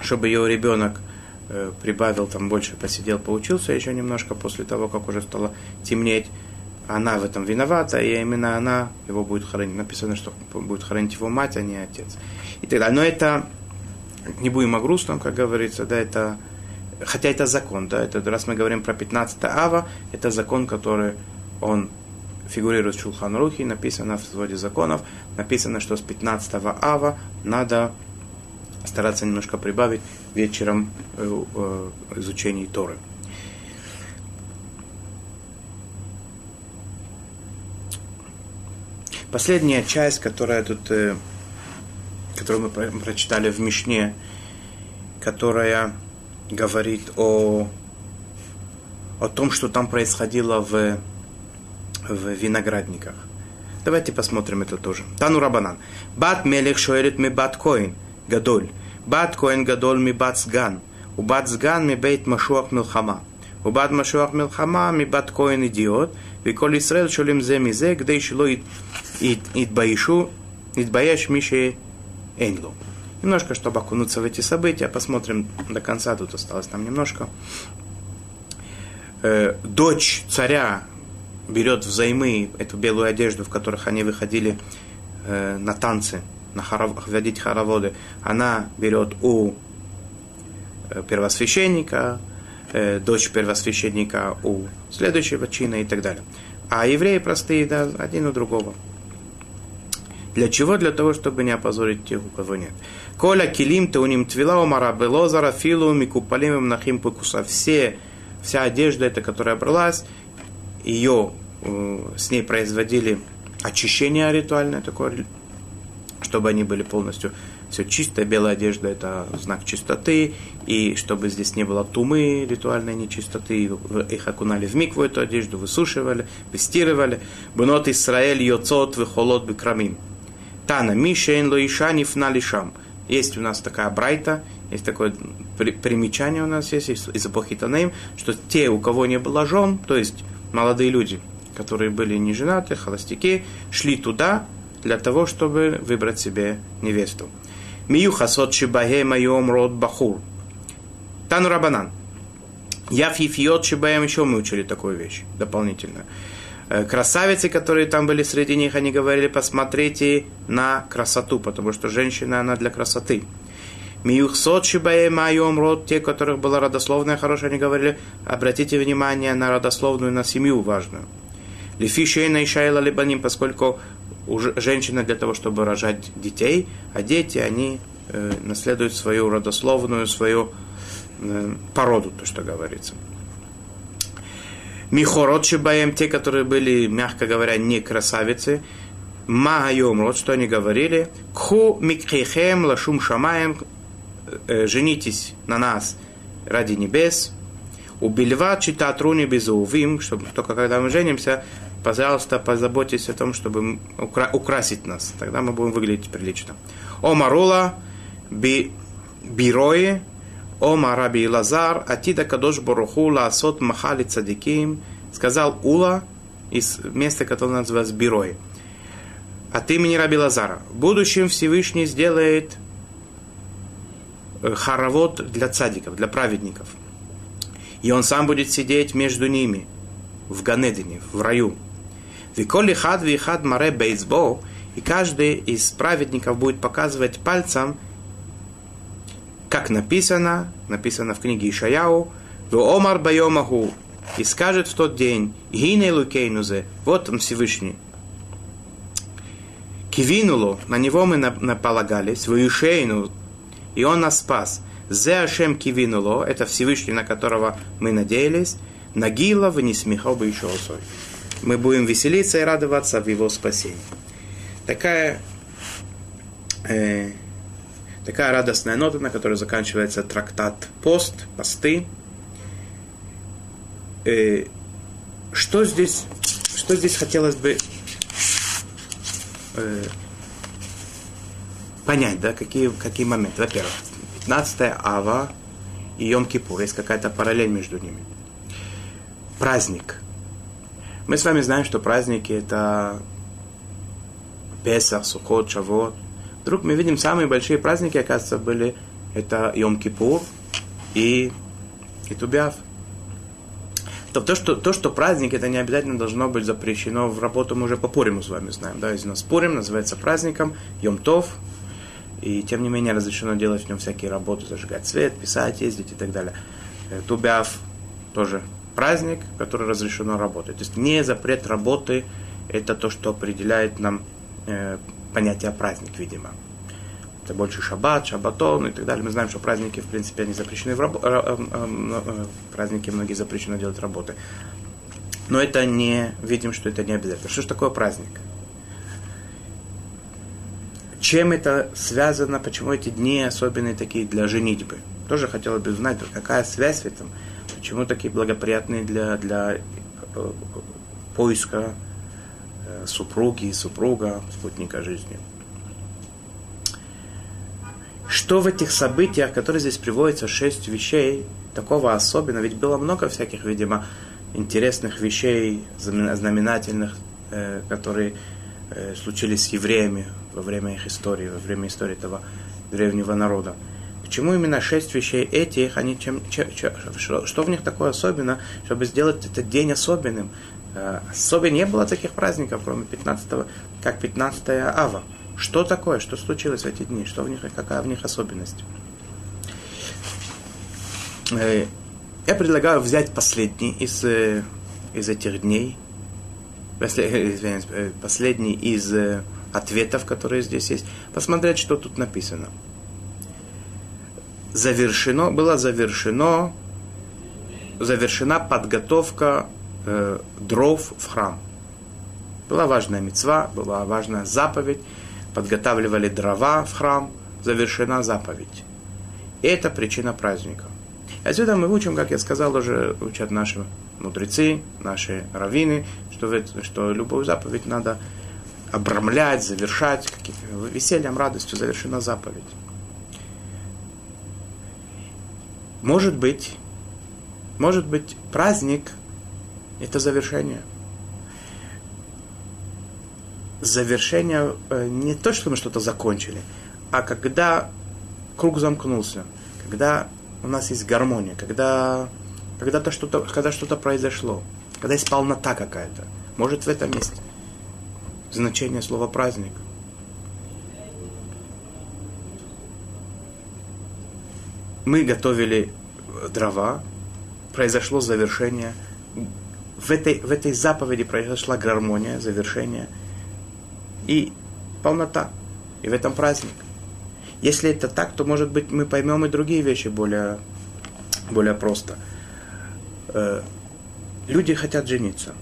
чтобы ее ребенок прибавил, там больше посидел, поучился еще немножко после того, как уже стало темнеть. Она в этом виновата, и именно она его будет хоронить. Написано, что будет хоронить его мать, а не отец. И так далее. Но это, не будем о грустном, как говорится, да, это, хотя это закон, да, это, раз мы говорим про 15 ава, это закон, который он фигурирует в Шулхан Рухи, написано в своде законов, написано, что с 15 ава надо стараться немножко прибавить вечером э, э, изучения Торы. Последняя часть, которая тут, э, которую мы прочитали в Мишне, которая говорит о, о том, что там происходило в, в виноградниках. Давайте посмотрим это тоже. Тану Рабанан. Бат мелех шоэрит ми бат коин. Гадоль. Бат Коэн Гадоль ми бат Сган. У бат Сган ми бейт Машуах Милхама. У бат Машуах Милхама ми бат Коэн Идиот. וכל ישראל שולים זה מזה כדי שלא יתביישו, יתבייש מי שאין לו. Немножко, чтобы окунуться в эти события, посмотрим до конца, тут осталось там немножко. Э, дочь царя берет взаймы эту белую одежду, в которых они выходили э, на танцы на хоров, водить хороводы, она берет у э, первосвященника, э, дочь первосвященника у следующего чина и так далее. А евреи простые, да, один у другого. Для чего? Для того, чтобы не опозорить тех, у кого нет. Коля килим теуним твила умара белозара филу микупалим нахим пыкуса. Все, вся одежда, эта, которая бралась, ее э, с ней производили очищение ритуальное такое чтобы они были полностью все чисто, белая одежда это знак чистоты, и чтобы здесь не было тумы, ритуальной нечистоты, их окунали в микву эту одежду, высушивали, выстирывали. Бнот Исраэль йоцот выхолот бекрамим. Тана мишейн лоишаниф налишам. Есть у нас такая брайта, есть такое примечание у нас есть из эпохи Танеем, что те, у кого не было жен, то есть молодые люди, которые были не женаты, холостяки, шли туда, для того, чтобы выбрать себе невесту. Мию хасот шибахем айом род бахур. Тану Рабанан. Я фифиот шибаем еще мы учили такую вещь дополнительно. Э, красавицы, которые там были среди них, они говорили, посмотрите на красоту, потому что женщина, она для красоты. Миюхсот шибаем айом род, те, которых была родословная хорошая, они говорили, обратите внимание на родословную, на семью важную. Лифишейна и шайла либаним, поскольку женщина для того, чтобы рожать детей, а дети, они э, наследуют свою родословную, свою э, породу, то, что говорится. Михород Шибаем, те, которые были, мягко говоря, не красавицы. Магайом, вот что они говорили. Кху микхехем лашум шамаем, э, женитесь на нас ради небес. Убильва читатруни безувим, чтобы только когда мы женимся, пожалуйста, позаботьтесь о том, чтобы укра- украсить нас. Тогда мы будем выглядеть прилично. О Марула, би, бирои, Ома Раби Лазар, Атида Кадош Боруху, Лаасот Махали Цадиким, сказал Ула из места, которое называется Бирой. От имени Раби Лазара. В будущем Всевышний сделает хоровод для цадиков, для праведников. И он сам будет сидеть между ними в Ганедине, в раю. Виколи хад вихад маре бейсбол, и каждый из праведников будет показывать пальцем как написано, написано в книге Ишаяу, в Омар Байомаху, и скажет в тот день, Гине Лукейнузе, вот он Всевышний. Кивинуло, на него мы наполагались, в Юшейну, и он нас спас. Зе Ашем Кивинуло, это Всевышний, на которого мы надеялись, Нагила в Нисмихал бы еще Мы будем веселиться и радоваться в его спасении. Такая э, Такая радостная нота, на которой заканчивается трактат «Пост», «Посты». Э, что здесь, что здесь хотелось бы э, понять, да, какие, какие моменты. Во-первых, 15 ава и Йом-Кипур, есть какая-то параллель между ними. Праздник. Мы с вами знаем, что праздники это Песах, Сукот, Шавот, Вдруг мы видим самые большие праздники, оказывается, были это Йом-Кипур и, и Тубяв. То, то, что, то, что праздник, это не обязательно должно быть запрещено в работу, мы уже по Пуриму с вами знаем. Да? Если нас Пурим называется праздником, Йом-Тов, и тем не менее разрешено делать в нем всякие работы, зажигать свет, писать, ездить и так далее. Э, Тубяв тоже праздник, который разрешено работать. То есть не запрет работы, это то, что определяет нам э, понятие праздник, видимо. Это больше шаббат, шаббатон и так далее. Мы знаем, что праздники, в принципе, они запрещены в рабо... Э, э, э, праздники многие запрещено делать работы. Но это не, видим, что это не обязательно. Что же такое праздник? Чем это связано, почему эти дни особенные такие для женитьбы? Тоже хотела бы узнать, какая связь в этом, почему такие благоприятные для, для поиска супруги, супруга, спутника жизни. Что в этих событиях, которые здесь приводятся, шесть вещей, такого особенного, ведь было много всяких, видимо, интересных вещей, знаменательных, э, которые э, случились с евреями во время их истории, во время истории этого древнего народа. Почему именно шесть вещей этих, они чем, чем, чем, что, что в них такое особенно, чтобы сделать этот день особенным? Э, особо не было таких праздников, кроме 15 как 15 ава. Что такое? Что случилось в эти дни? Что в них, какая в них особенность? Э, я предлагаю взять последний из, э, из этих дней, последний из ответов, которые здесь есть, посмотреть, что тут написано. Завершено, было завершено, завершена подготовка э, дров в храм. Была важная мецва, была важная заповедь, подготавливали дрова в храм, завершена заповедь. Это причина праздника. И отсюда мы учим, как я сказал, уже учат наши мудрецы, наши раввины, что, что любую заповедь надо обрамлять, завершать, весельем, радостью завершена заповедь. Может быть, может быть, праздник это завершение. Завершение э, не то, что мы что-то закончили, а когда круг замкнулся, когда у нас есть гармония, когда, когда-то что-то, когда что-то произошло, когда есть полнота какая-то. Может, в этом есть значение слова праздник. Мы готовили дрова, произошло завершение – в этой, в этой заповеди произошла гармония, завершение и полнота. И в этом праздник. Если это так, то, может быть, мы поймем и другие вещи более, более просто. Э, люди хотят жениться.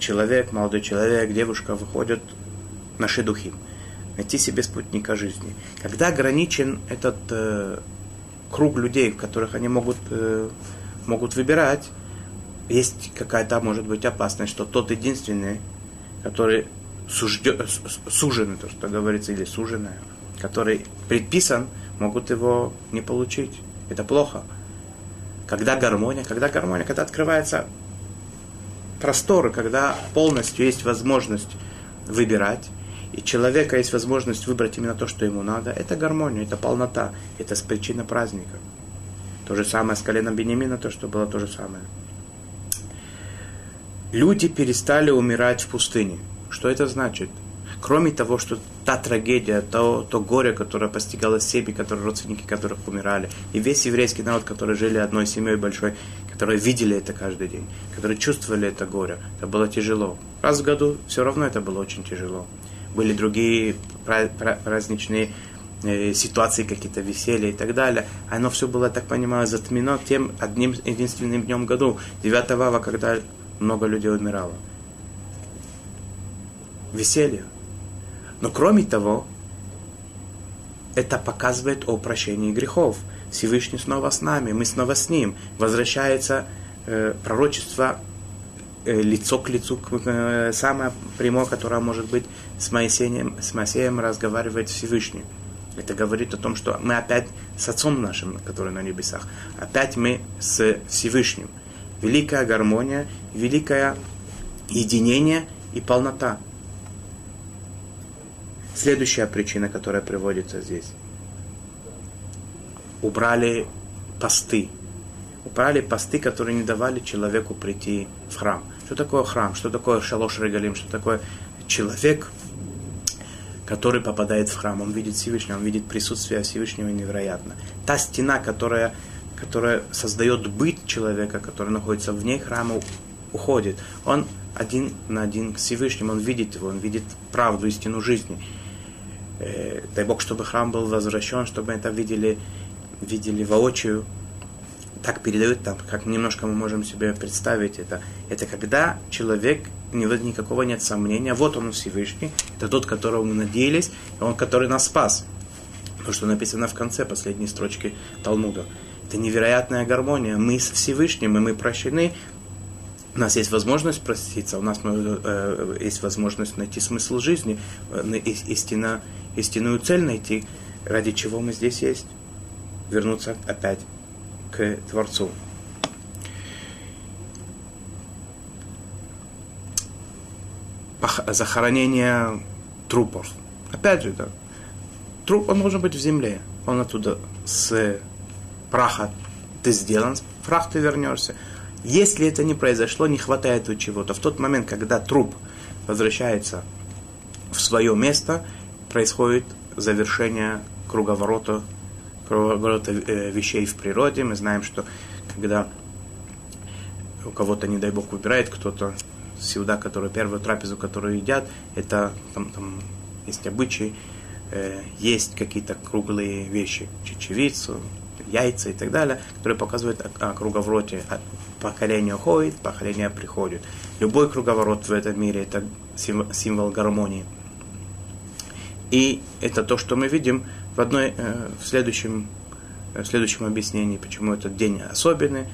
Человек, молодой человек, девушка выходят на шедухим. Найти себе спутника жизни. Когда ограничен этот э, круг людей, в которых они могут, э, могут выбирать, есть какая-то, может быть, опасность, что тот единственный, который сужден, суженный, то, что говорится, или суженая, который предписан, могут его не получить. Это плохо. Когда гармония, когда гармония, когда открывается просторы, когда полностью есть возможность выбирать, и человека есть возможность выбрать именно то, что ему надо, это гармония, это полнота, это причина праздника. То же самое с коленом Бенемина, то, что было то же самое. Люди перестали умирать в пустыне. Что это значит? Кроме того, что та трагедия, то, то горе, которое постигало семьи, которые, родственники которых умирали, и весь еврейский народ, который жили одной семьей большой, которые видели это каждый день, которые чувствовали это горе, это было тяжело. Раз в году все равно это было очень тяжело. Были другие праздничные э, ситуации, какие-то веселья и так далее. Оно все было, так понимаю, затмено тем одним единственным днем году, 9 ава, когда много людей умирало. Веселье. Но кроме того, это показывает о прощении грехов. Всевышний снова с нами, мы снова с ним. Возвращается э, пророчество лицо к лицу, э, самое прямое, которое может быть с Моисеем, с Моисеем разговаривает Всевышний. Это говорит о том, что мы опять с Отцом нашим, который на небесах. Опять мы с Всевышним. Великая гармония, великое единение и полнота. Следующая причина, которая приводится здесь. Убрали посты. Убрали посты, которые не давали человеку прийти в храм. Что такое храм? Что такое шалош регалим? Что такое человек, который попадает в храм? Он видит Всевышнего, он видит присутствие Всевышнего невероятно. Та стена, которая, которая создает быт человека, который находится вне храма, уходит. Он один на один с Всевышним, он видит его, он видит правду, истину жизни. Э, дай Бог, чтобы храм был возвращен, чтобы это видели, видели воочию. Так передают, там, как немножко мы можем себе представить это. Это когда человек, никакого нет сомнения, вот он Всевышний, это тот, которого мы надеялись, он, который нас спас. То, что написано в конце последней строчки Талмуда. Это невероятная гармония. Мы с Всевышним, и мы прощены, у нас есть возможность проститься, у нас э, есть возможность найти смысл жизни, э, истинную цель найти, ради чего мы здесь есть. Вернуться опять к Творцу. Захоронение трупов. Опять же, да. Труп, он должен быть в земле. Он оттуда с праха ты сделан, в прах ты вернешься. Если это не произошло, не хватает у чего-то. В тот момент, когда труп возвращается в свое место, происходит завершение круговорота, круговорота э, вещей в природе. Мы знаем, что когда у кого-то, не дай бог, выбирает кто-то сюда, которую первую трапезу, которую едят, это там, там есть обычаи, э, есть какие-то круглые вещи, чечевицу, яйца и так далее, которые показывают о, о круговороте. Поколение уходит, поколение приходит. Любой круговорот в этом мире – это символ гармонии. И это то, что мы видим в, одной, э, в, следующем, в следующем объяснении, почему этот день особенный.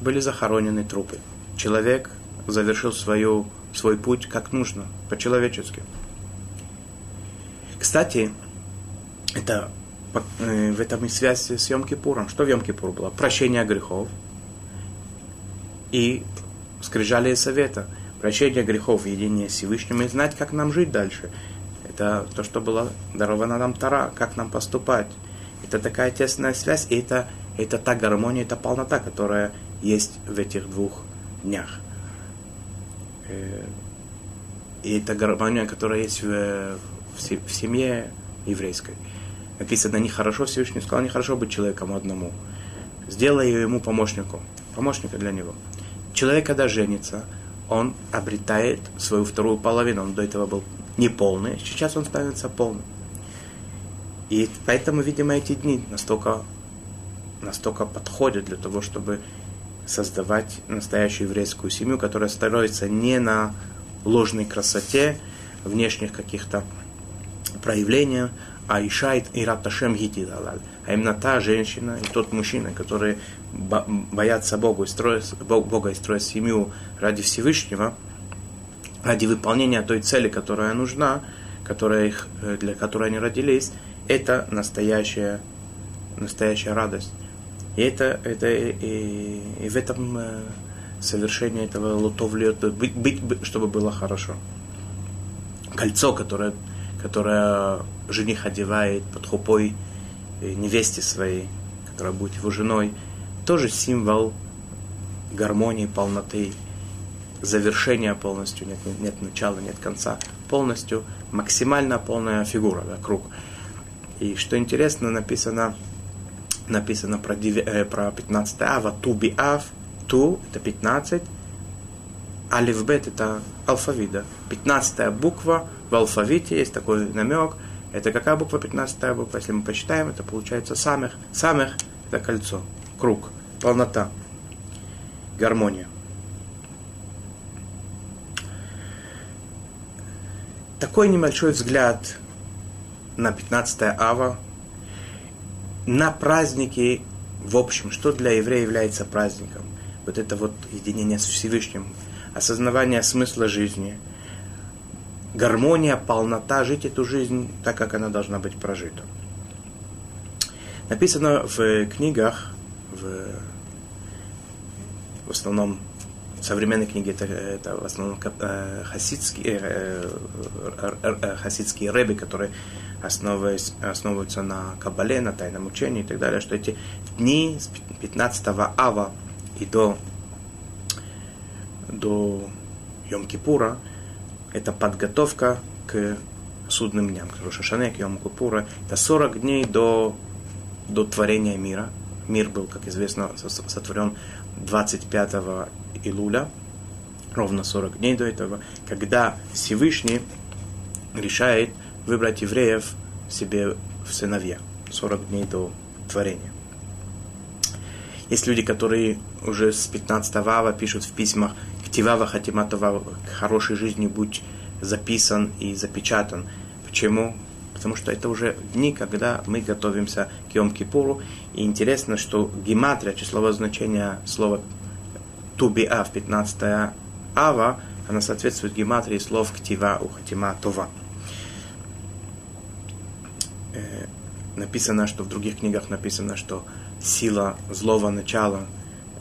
Были захоронены трупы. Человек завершил свою, свой путь как нужно, по-человечески. Кстати, это Э, в этом и связь с Йом-Кипуром. Что в Йом-Кипур было? Прощение грехов и скрижали совета. Прощение грехов, единение с Всевышним и знать, как нам жить дальше. Это то, что было даровано нам Тара, как нам поступать. Это такая тесная связь, и это, это та гармония, это полнота, которая есть в этих двух днях. Э, и это гармония, которая есть в, в семье еврейской написано нехорошо, Всевышний сказал, нехорошо быть человеком одному. Сделай ему помощнику, помощника для него. Человек, когда женится, он обретает свою вторую половину. Он до этого был неполный, сейчас он становится полным. И поэтому, видимо, эти дни настолько, настолько подходят для того, чтобы создавать настоящую еврейскую семью, которая строится не на ложной красоте, внешних каких-то проявлениях, а Ишайт и Раташем Гитидалаль. А именно та женщина и тот мужчина, которые боятся Бога и строят, Бога и строят семью ради Всевышнего, ради выполнения той цели, которая нужна, которая их, э, для которой они родились, это настоящая, настоящая радость. И это, это и, и в этом э, совершение этого лутовли, быть, быть, чтобы было хорошо. Кольцо, которое, которое жених одевает под хупой э, невесте своей, которая будет его женой, тоже символ гармонии, полноты, завершения полностью, нет, нет, начала, нет конца, полностью, максимально полная фигура, да, круг. И что интересно, написано, написано про, э, про 15 ава, ту би ав, ту это 15, алифбет это алфавит, да. 15 буква в алфавите, есть такой намек, это какая буква 15 буква, если мы посчитаем, это получается самых, самых это кольцо, круг, полнота, гармония. Такой небольшой взгляд на 15 ава, на праздники в общем, что для еврея является праздником. Вот это вот единение с Всевышним, осознавание смысла жизни, гармония, полнота, жить эту жизнь так, как она должна быть прожита. Написано в книгах, в, в основном современные книги это, это в основном э, хасидские, э, э, хасидские рэби, которые основываются на Кабале, на тайном учении и так далее, что эти дни с 15 ава и до, до Йом-Кипура это подготовка к судным дням, к Рошашане, к Йом-Кипура. Это 40 дней до, до творения мира. Мир был, как известно, сотворен 25 Илуля, ровно 40 дней до этого, когда Всевышний решает – выбрать евреев себе в сыновья 40 дней до творения. Есть люди, которые уже с 15 ава пишут в письмах «Ктивава хатиматова к хорошей жизни будь записан и запечатан». Почему? Потому что это уже дни, когда мы готовимся к Йом-Кипуру. И интересно, что гематрия, числовое значение слова тубиа в 15 ава, она соответствует гематрии слов ктива у хатима това. написано, что в других книгах написано, что сила злого начала,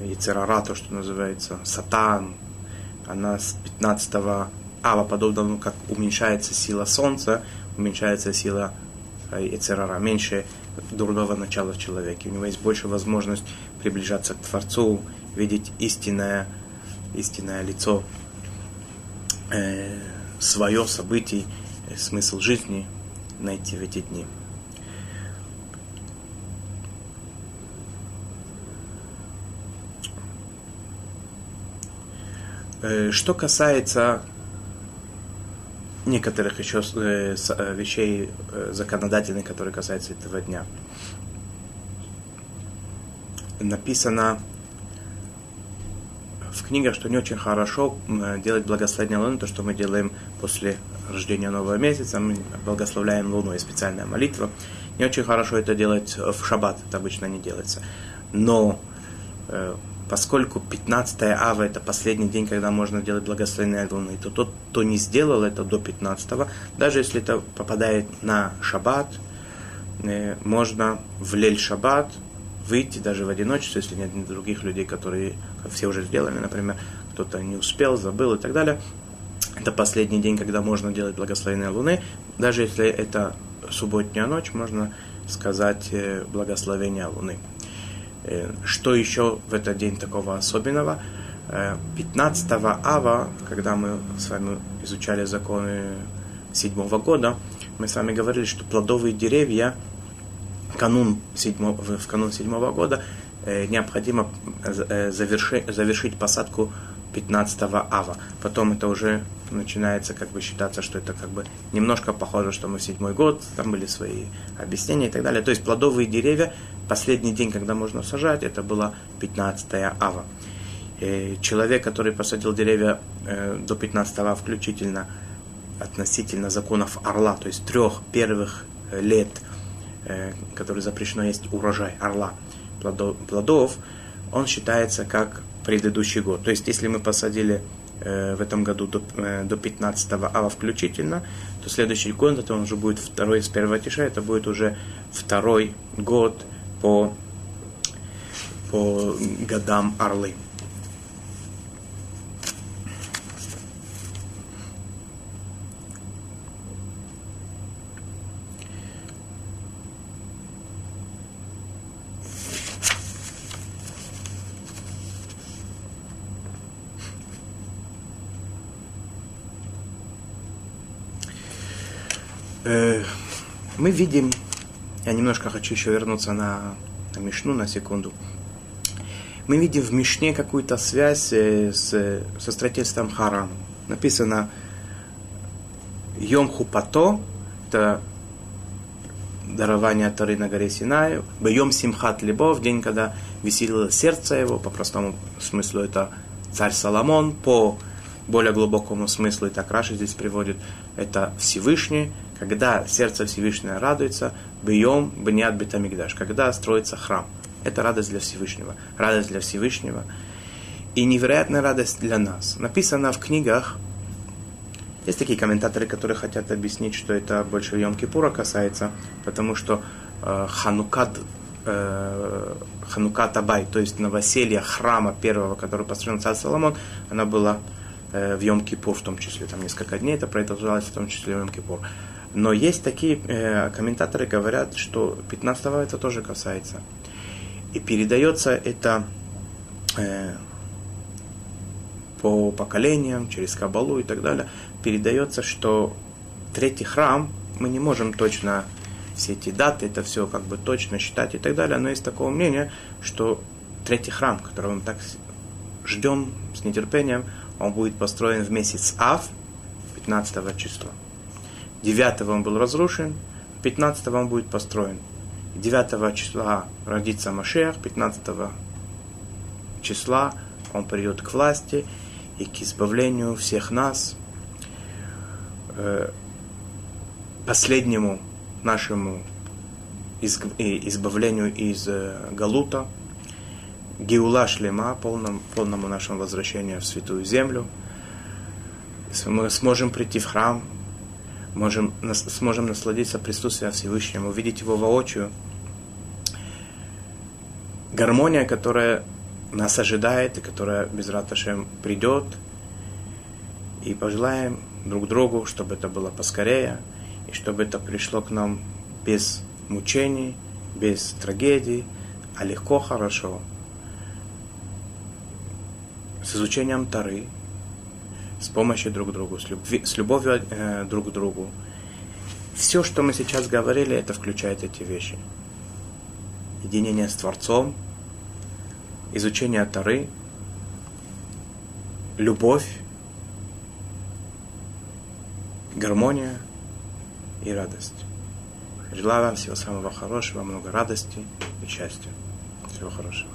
Яцерара, то, что называется, Сатан, она с 15 ава, подобно как уменьшается сила Солнца, уменьшается сила Яцерара, меньше дурного начала в человеке. У него есть больше возможность приближаться к Творцу, видеть истинное, истинное лицо, э, свое событий, э, смысл жизни найти в эти дни. Э, что касается некоторых еще э, вещей законодательных, которые касаются этого дня. Написано в книгах, что не очень хорошо делать благословение Луны, то, что мы делаем после рождения нового месяца, мы благословляем Луну, и специальная молитва. Не очень хорошо это делать в шаббат, это обычно не делается. Но поскольку 15 ава это последний день, когда можно делать благословение Луны, то тот, кто не сделал это до 15, даже если это попадает на шаббат, э, можно в лель шаббат выйти даже в одиночестве, если нет других людей, которые все уже сделали, например, кто-то не успел, забыл и так далее. Это последний день, когда можно делать благословение Луны. Даже если это субботняя ночь, можно сказать э, благословение Луны. Э, что еще в этот день такого особенного? 15 э, ава, когда мы с вами изучали законы седьмого года, мы с вами говорили, что плодовые деревья канун седьмого, в канун седьмого года э, необходимо завершить, завершить посадку 15 ава. Потом это уже начинается как бы считаться, что это как бы немножко похоже, что мы седьмой год, там были свои объяснения и так далее. То есть плодовые деревья, последний день, когда можно сажать, это было 15 ава. И человек, который посадил деревья э, до 15 включительно, относительно законов орла, то есть трех первых лет, э, которые запрещено есть урожай орла, плодов, он считается как предыдущий год. То есть, если мы посадили э, в этом году до, э, до 15 ава включительно, то следующий год это уже будет второй с первого тиша, это будет уже второй год по, по годам орлы. Э, мы видим, я немножко хочу еще вернуться на, на Мишну на секунду. Мы видим в Мишне какую-то связь э, с, со строительством Харам. Написано Йом Хупато, это дарование Тары на горе Синаю, Бьем Симхат Либо, в день, когда веселило сердце его, по простому смыслу это царь Соломон, по более глубокому смыслу, и так Раши здесь приводит, это Всевышний, когда сердце Всевышнего радуется, бьем бнят бетамигдаш, когда строится храм. Это радость для Всевышнего. Радость для Всевышнего. И невероятная радость для нас. Написано в книгах, есть такие комментаторы, которые хотят объяснить, что это больше Йом-Кипура касается, потому что э, Ханукат, э, Ханукат Абай, то есть новоселье храма первого, который построил царь Соломон, она была э, в Йом-Кипур в том числе, там несколько дней это продолжалось в том числе в Йом-Кипур. Но есть такие э, комментаторы, говорят, что 15 это тоже касается. И передается это э, по поколениям, через Кабалу и так далее. Передается, что третий храм, мы не можем точно все эти даты, это все как бы точно считать и так далее, но есть такое мнение, что третий храм, которого мы так ждем с нетерпением, он будет построен в месяц Ав, 15 числа. 9 он был разрушен, 15 он будет построен. 9 числа родится Машех, 15 числа он придет к власти и к избавлению всех нас, э, последнему нашему избавлению из э, Галута, Геула Шлема, полному, полному нашему возвращению в Святую Землю. Мы сможем прийти в храм, можем, сможем насладиться присутствием Всевышнего, увидеть Его воочию. Гармония, которая нас ожидает и которая без раташем придет. И пожелаем друг другу, чтобы это было поскорее, и чтобы это пришло к нам без мучений, без трагедий, а легко, хорошо, с изучением Тары, с помощью друг другу, с, любви, с любовью э, друг к другу. Все, что мы сейчас говорили, это включает эти вещи. Единение с Творцом, изучение Тары, любовь, гармония и радость. Желаю вам всего самого хорошего, много радости и счастья. Всего хорошего.